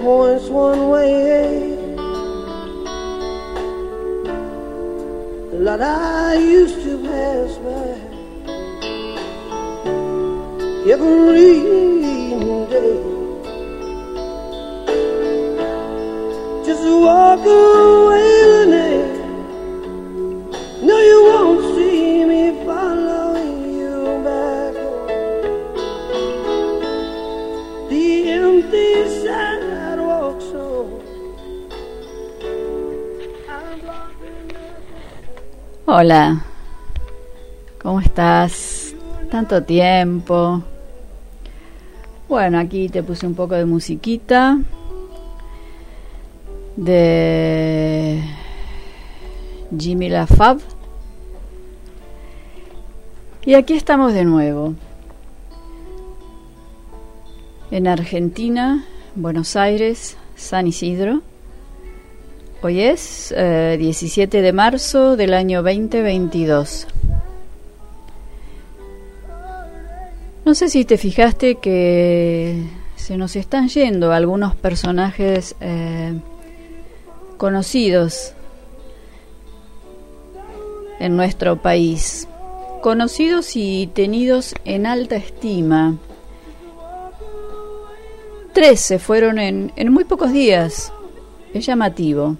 points one way, Lord, I used to pass by. Every day. Just walk away Hola, ¿cómo estás? Tanto tiempo. Bueno, aquí te puse un poco de musiquita de Jimmy LaFab. Y aquí estamos de nuevo. En Argentina, Buenos Aires, San Isidro. Hoy es eh, 17 de marzo del año 2022. No sé si te fijaste que se nos están yendo algunos personajes eh, conocidos en nuestro país, conocidos y tenidos en alta estima. Tres se fueron en, en muy pocos días. Es llamativo.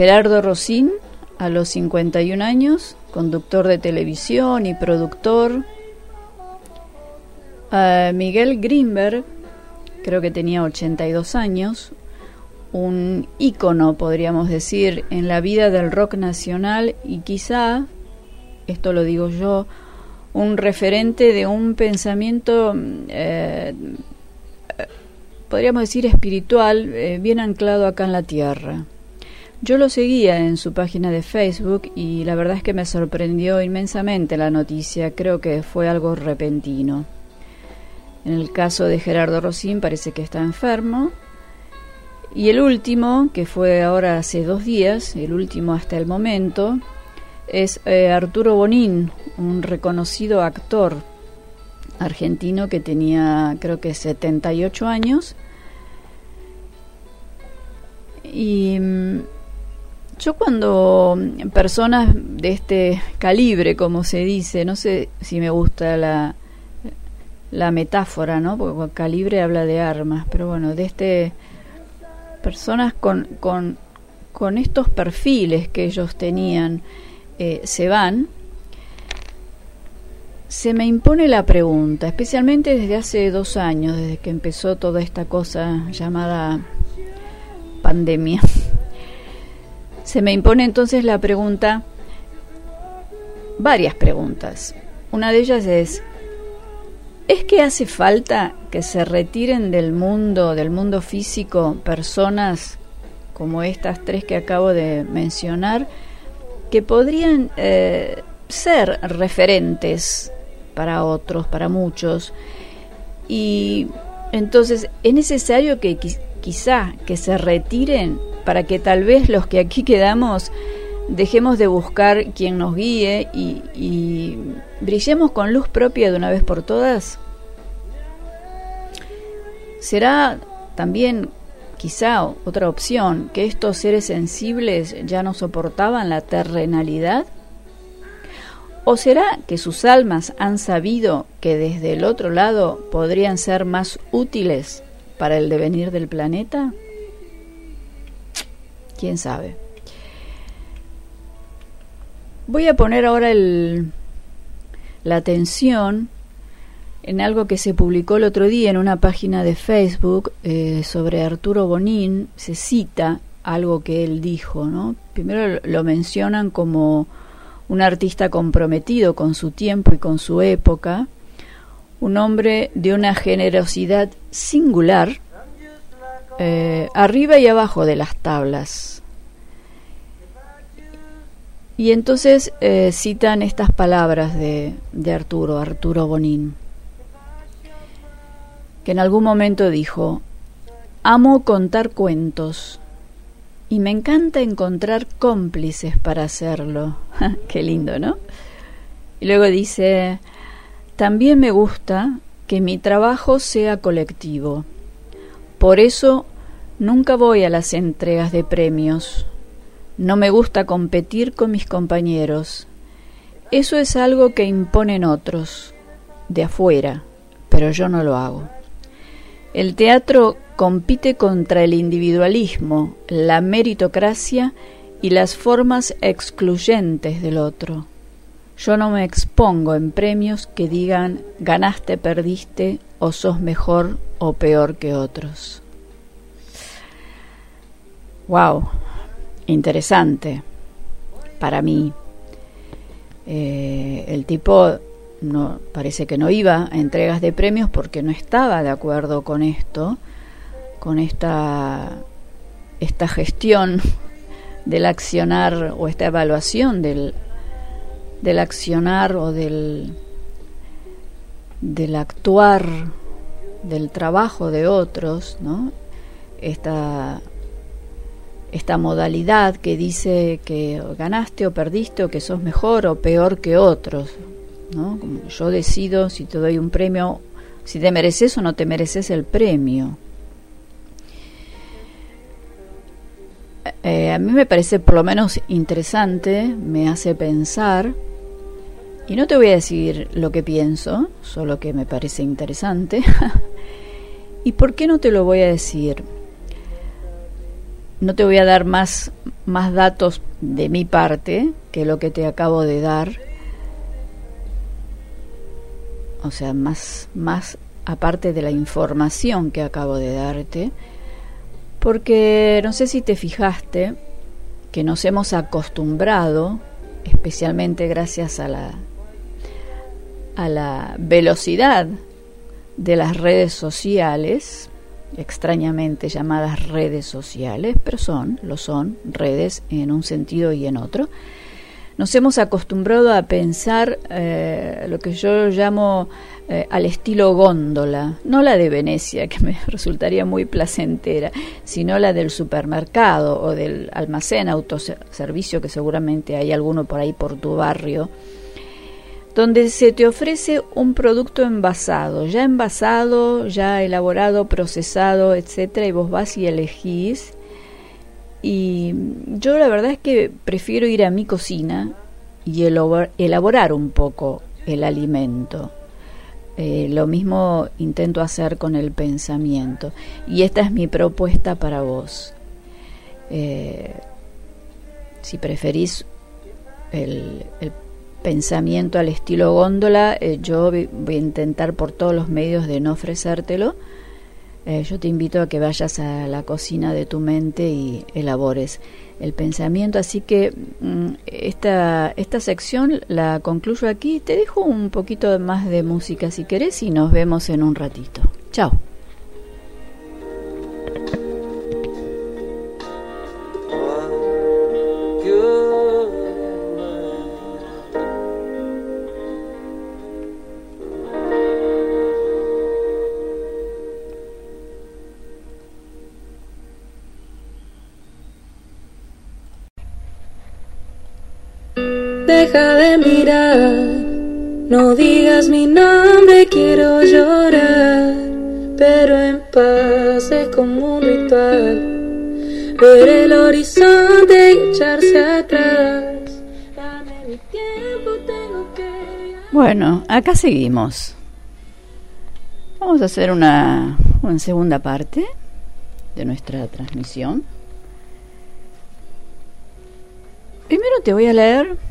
Gerardo Rosín, a los 51 años, conductor de televisión y productor. Miguel Greenberg, creo que tenía 82 años, un ícono, podríamos decir, en la vida del rock nacional y quizá, esto lo digo yo, un referente de un pensamiento, eh, podríamos decir, espiritual, eh, bien anclado acá en la tierra. Yo lo seguía en su página de Facebook y la verdad es que me sorprendió inmensamente la noticia, creo que fue algo repentino. En el caso de Gerardo Rosín parece que está enfermo. Y el último, que fue ahora hace dos días, el último hasta el momento, es eh, Arturo Bonín, un reconocido actor argentino que tenía creo que 78 años. Y mm, yo cuando personas de este calibre, como se dice, no sé si me gusta la, la metáfora, ¿no? Porque calibre habla de armas, pero bueno, de este personas con, con, con estos perfiles que ellos tenían eh, se van, se me impone la pregunta, especialmente desde hace dos años, desde que empezó toda esta cosa llamada pandemia. Se me impone entonces la pregunta, varias preguntas. Una de ellas es, ¿Es que hace falta que se retiren del mundo, del mundo físico, personas como estas tres que acabo de mencionar, que podrían eh, ser referentes para otros, para muchos? Y entonces es necesario que quizá que se retiren para que tal vez los que aquí quedamos dejemos de buscar quien nos guíe y, y, brillemos con luz propia de una vez por todas? ¿Será también quizá otra opción que estos seres sensibles ya no soportaban la terrenalidad? ¿O será que sus almas han sabido que desde el otro lado podrían ser más útiles para el devenir del planeta? ¿Quién sabe? Voy a poner ahora el, la atención en algo que se publicó el otro día en una página de Facebook eh, sobre Arturo Bonín. Se cita algo que él dijo, ¿no? Primero lo mencionan como un artista comprometido con su tiempo y con su época, un hombre de una generosidad singular, eh, arriba y abajo de las tablas, y entonces eh, citan estas palabras de, de Arturo, Arturo Bonín, que en algún momento dijo, amo contar cuentos y me encanta encontrar cómplices para hacerlo. Qué lindo, ¿no? Y luego dice, también me gusta que mi trabajo sea colectivo. Por eso nunca voy a las entregas de premios. No me gusta competir con mis compañeros. Eso es algo que imponen otros, de afuera, pero yo no lo hago. El teatro compite contra el individualismo, la meritocracia y las formas excluyentes del otro. Yo no me expongo en premios que digan ganaste, perdiste o sos mejor o peor que otros. Wow, interesante para mí. Eh, el tipo no parece que no iba a entregas de premios porque no estaba de acuerdo con esto, con esta esta gestión del accionar o esta evaluación del del accionar o del, del actuar, del trabajo de otros, ¿no? Esta, esta modalidad que dice que ganaste o perdiste o que sos mejor o peor que otros, ¿no? yo decido si te doy un premio, si te mereces o no te mereces el premio. Eh, a mí me parece por lo menos interesante, me hace pensar y no te voy a decir lo que pienso, solo que me parece interesante. ¿Y por qué no te lo voy a decir? No te voy a dar más, más datos de mi parte que lo que te acabo de dar. O sea, más, más aparte de la información que acabo de darte. Porque no sé si te fijaste que nos hemos acostumbrado, especialmente gracias a la a la velocidad de las redes sociales, extrañamente llamadas redes sociales, pero son, lo son, redes en un sentido y en otro, nos hemos acostumbrado a pensar eh, lo que yo llamo eh, al estilo góndola, no la de Venecia, que me resultaría muy placentera, sino la del supermercado o del almacén autoservicio, que seguramente hay alguno por ahí por tu barrio, donde se te ofrece un producto envasado, ya envasado, ya elaborado, procesado, etcétera, y vos vas y elegís. Y yo la verdad es que prefiero ir a mi cocina y elaborar un poco el alimento. Eh, lo mismo intento hacer con el pensamiento. Y esta es mi propuesta para vos. Eh, si preferís el, el pensamiento al estilo góndola, eh, yo voy a intentar por todos los medios de no ofrecértelo. Eh, yo te invito a que vayas a la cocina de tu mente y elabores el pensamiento. Así que mm, esta, esta sección la concluyo aquí. Te dejo un poquito más de música si querés y nos vemos en un ratito. Chao. Deja de mirar. No digas mi nombre, quiero llorar, pero en paz es como un ritual. Ver el horizonte y echarse atrás. Dame mi tiempo, tengo que. Bueno, acá seguimos. Vamos a hacer una, una segunda parte de nuestra transmisión. Primero te voy a leer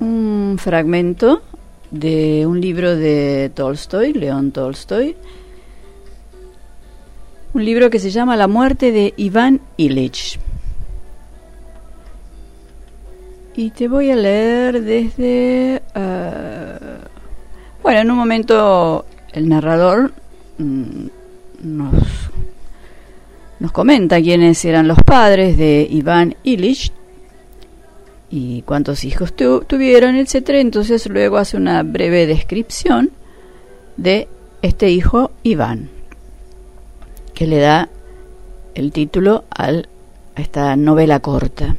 un fragmento de un libro de Tolstoy, León Tolstoy, un libro que se llama La muerte de Iván Illich. Y te voy a leer desde... Ah, bueno, en un momento el narrador mm, nos, nos comenta quiénes eran los padres de Iván Illich y cuántos hijos tuvieron, etcétera. Entonces luego hace una breve descripción de este hijo Iván, que le da el título al, a esta novela corta.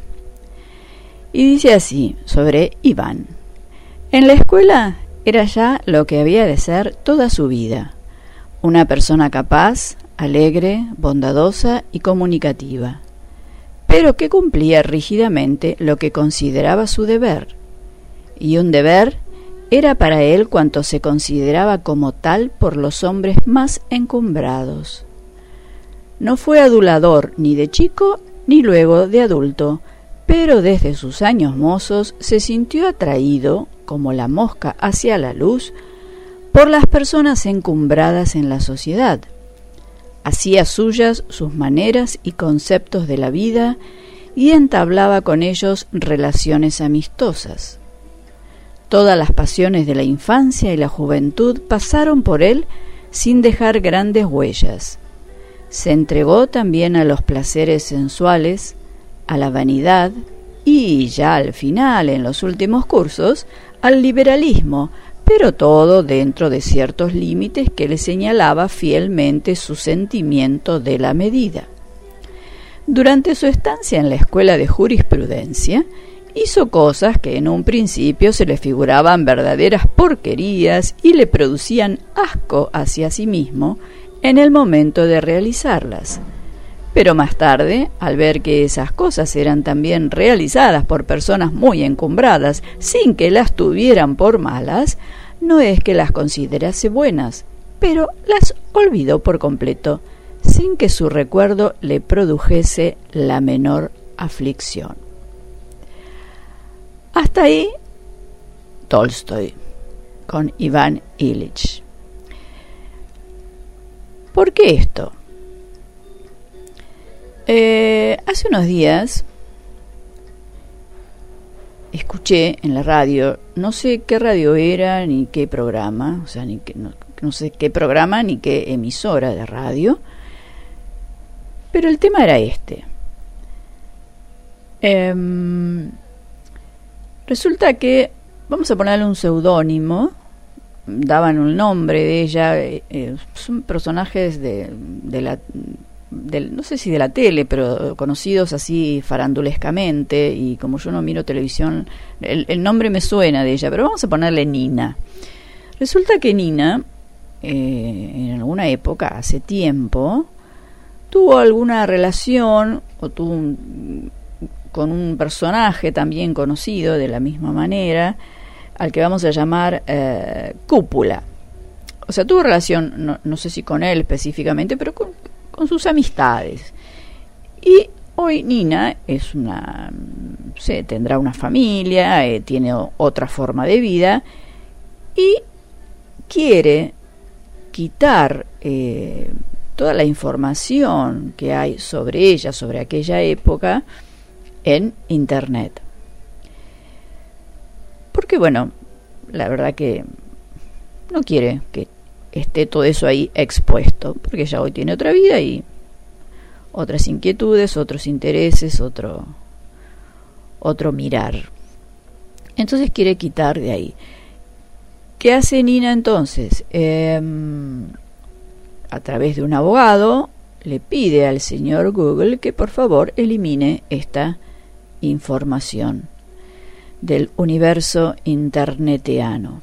Y dice así sobre Iván. En la escuela era ya lo que había de ser toda su vida, una persona capaz, alegre, bondadosa y comunicativa, pero que cumplía rígidamente lo que consideraba su deber, y un deber era para él cuanto se consideraba como tal por los hombres más encumbrados. No fue adulador ni de chico ni luego de adulto, pero desde sus años mozos se sintió atraído, como la mosca hacia la luz, por las personas encumbradas en la sociedad. Hacía suyas sus maneras y conceptos de la vida y entablaba con ellos relaciones amistosas. Todas las pasiones de la infancia y la juventud pasaron por él sin dejar grandes huellas. Se entregó también a los placeres sensuales, a la vanidad y ya al final, en los últimos cursos, al liberalismo, pero todo dentro de ciertos límites que le señalaba fielmente su sentimiento de la medida. Durante su estancia en la escuela de jurisprudencia, hizo cosas que en un principio se le figuraban verdaderas porquerías y le producían asco hacia sí mismo en el momento de realizarlas. Pero más tarde, al ver que esas cosas eran también realizadas por personas muy encumbradas sin que las tuvieran por malas, no es que las considerase buenas, pero las olvidó por completo, sin que su recuerdo le produjese la menor aflicción. Hasta ahí Tolstoy con Iván Illich. ¿Por qué esto? Eh, hace unos días escuché en la radio, no sé qué radio era ni qué programa, o sea, ni que, no, sé qué programa ni qué emisora de radio, pero el tema era este. Em, Resulta que, vamos a ponerle un seudónimo, daban un nombre de ella, eh, eh, son personajes de, la, no sé si de la tele, pero conocidos así farandulescamente, y como yo no miro televisión, el, nombre me suena de ella, pero vamos a ponerle Nina. Resulta que Nina, eh, en alguna época, hace tiempo, tuvo alguna relación o tuvo un, con un personaje también conocido de la misma manera, al que vamos a llamar eh, Cúpula. O sea, tuvo relación, no, sé si con él específicamente, pero con, sus amistades. Y hoy Nina es una, se tendrá una familia, eh, tiene otra forma de vida y quiere quitar eh, toda la información que hay sobre ella, sobre aquella época, en Internet. Porque bueno, la verdad que no quiere que esté todo eso ahí expuesto, porque ya hoy tiene otra vida y otras inquietudes, otros intereses, otro, otro mirar. Entonces quiere quitar de ahí. ¿Qué hace Nina entonces? Em, a través de un abogado le pide al señor Google que por favor elimine esta información del universo interneteano.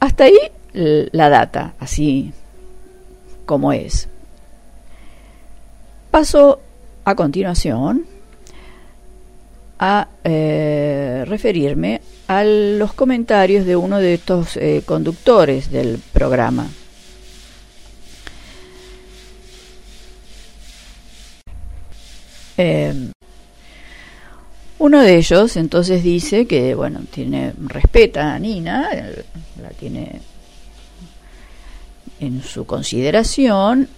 Hasta ahí la data, así como es. Paso a continuación a eh, referirme a los comentarios de uno de estos eh, conductores del programa. Eh, uno de ellos entonces dice que, bueno, tiene respeta a Nina, tiene en su consideración,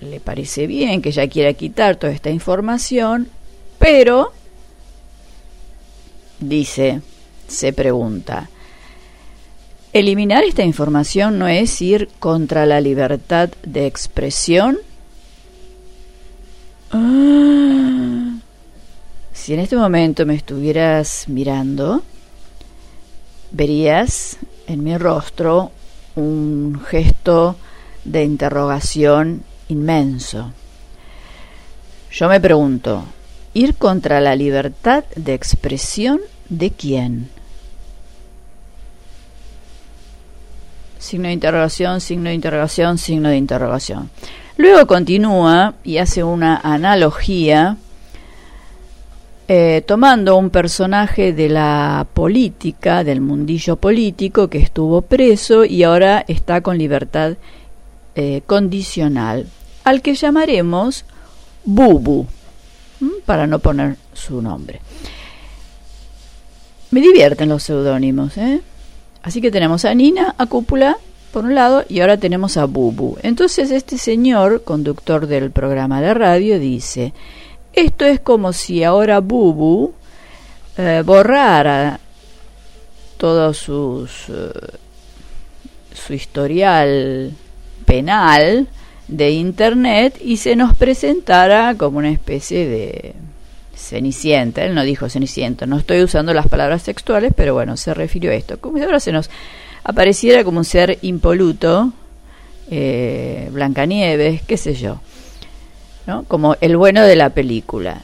le parece bien que ella quiera quitar toda esta información, pero dice, se pregunta, eliminar esta información no es ir contra la libertad de expresión? Ah. Si en este momento me estuvieras mirando, verías en mi rostro un gesto de interrogación inmenso. Yo me pregunto, ¿ir contra la libertad de expresión de quién? Signo de interrogación, signo de interrogación, signo de interrogación. Luego continúa y hace una analogía eh, tomando un personaje de la política, del mundillo político, que estuvo preso y ahora está con libertad eh, condicional, al que llamaremos Bubu, para no poner su nombre. Me divierten los seudónimos, ¿eh? Así que tenemos a Nina, a Cúpula, por un lado, y ahora tenemos a Bubu. Entonces este señor, conductor del programa de radio, dice, esto es como si ahora Bubu eh, borrara todo sus, eh, su historial penal de Internet y se nos presentara como una especie de Cenicienta. Él no dijo Cenicienta, no estoy usando las palabras textuales, pero bueno, se refirió a esto. Como si ahora se nos apareciera como un ser impoluto, eh, Blancanieves, qué sé yo como el bueno de la película.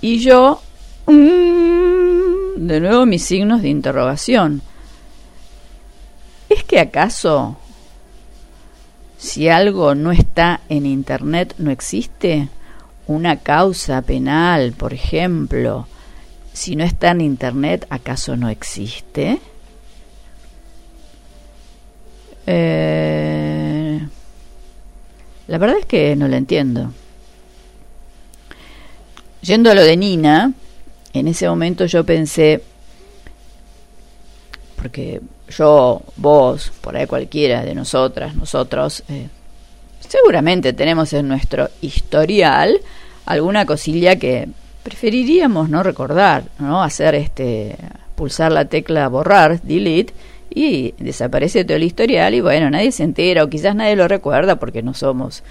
Y yo, mm, de nuevo mis signos de interrogación. ¿Es que acaso si algo no está en Internet no existe? Una causa penal, por ejemplo, si no está en Internet, ¿acaso no existe? Eh, la verdad es que no lo entiendo. Yendo a lo de Nina, en ese momento yo pensé, porque yo, vos, por ahí cualquiera de nosotras, nosotros, eh, seguramente tenemos en nuestro historial alguna cosilla que preferiríamos no recordar, ¿no? Hacer este, pulsar la tecla borrar, delete, y desaparece todo el historial y bueno, nadie se entera o quizás nadie lo recuerda porque no somos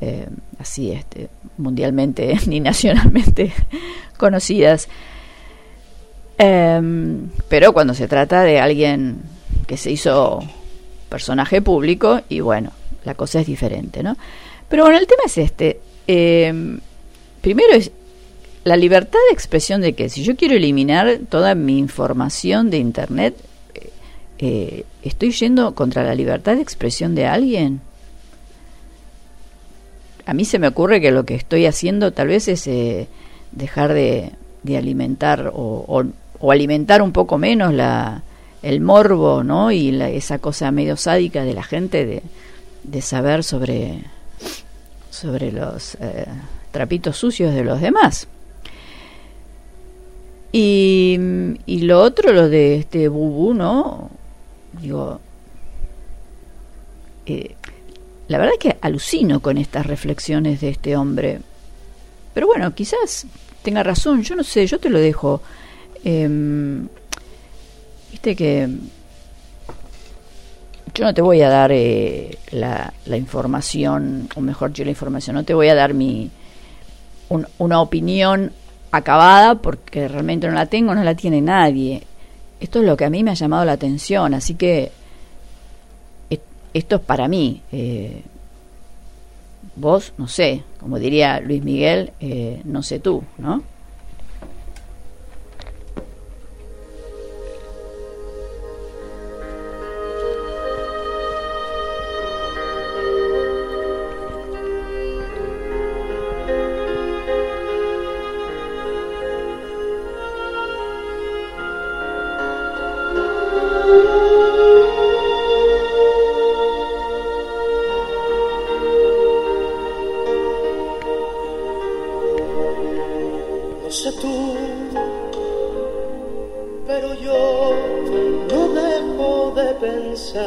eh, así este, mundialmente ni nacionalmente conocidas. Em, pero cuando se trata de alguien que se hizo personaje público, y bueno, la cosa es diferente, ¿no? Pero bueno, el tema es este. Em, primero es la libertad de expresión de que si yo quiero eliminar toda mi información de Internet, eh, eh, ¿estoy yendo contra la libertad de expresión de alguien? A mí se me ocurre que lo que estoy haciendo tal vez es eh, dejar de, alimentar o, alimentar un poco menos la, el morbo, ¿no? Y esa cosa medio sádica de la gente de, saber sobre, sobre los eh, trapitos sucios de los demás. Y, y lo otro, lo de este bubú, ¿no? Digo, eh, la verdad es que alucino con estas reflexiones de este hombre. Pero bueno, quizás tenga razón, yo no sé, yo te lo dejo. Em, viste que yo no te voy a dar eh, la, información, o mejor yo la información, no te voy a dar mi una opinión acabada porque realmente no la tengo, no la tiene nadie. Esto es lo que a mí me ha llamado la atención, así que esto es para mí. Eh, vos, no sé, como diría Luis Miguel, eh, no sé tú, ¿no?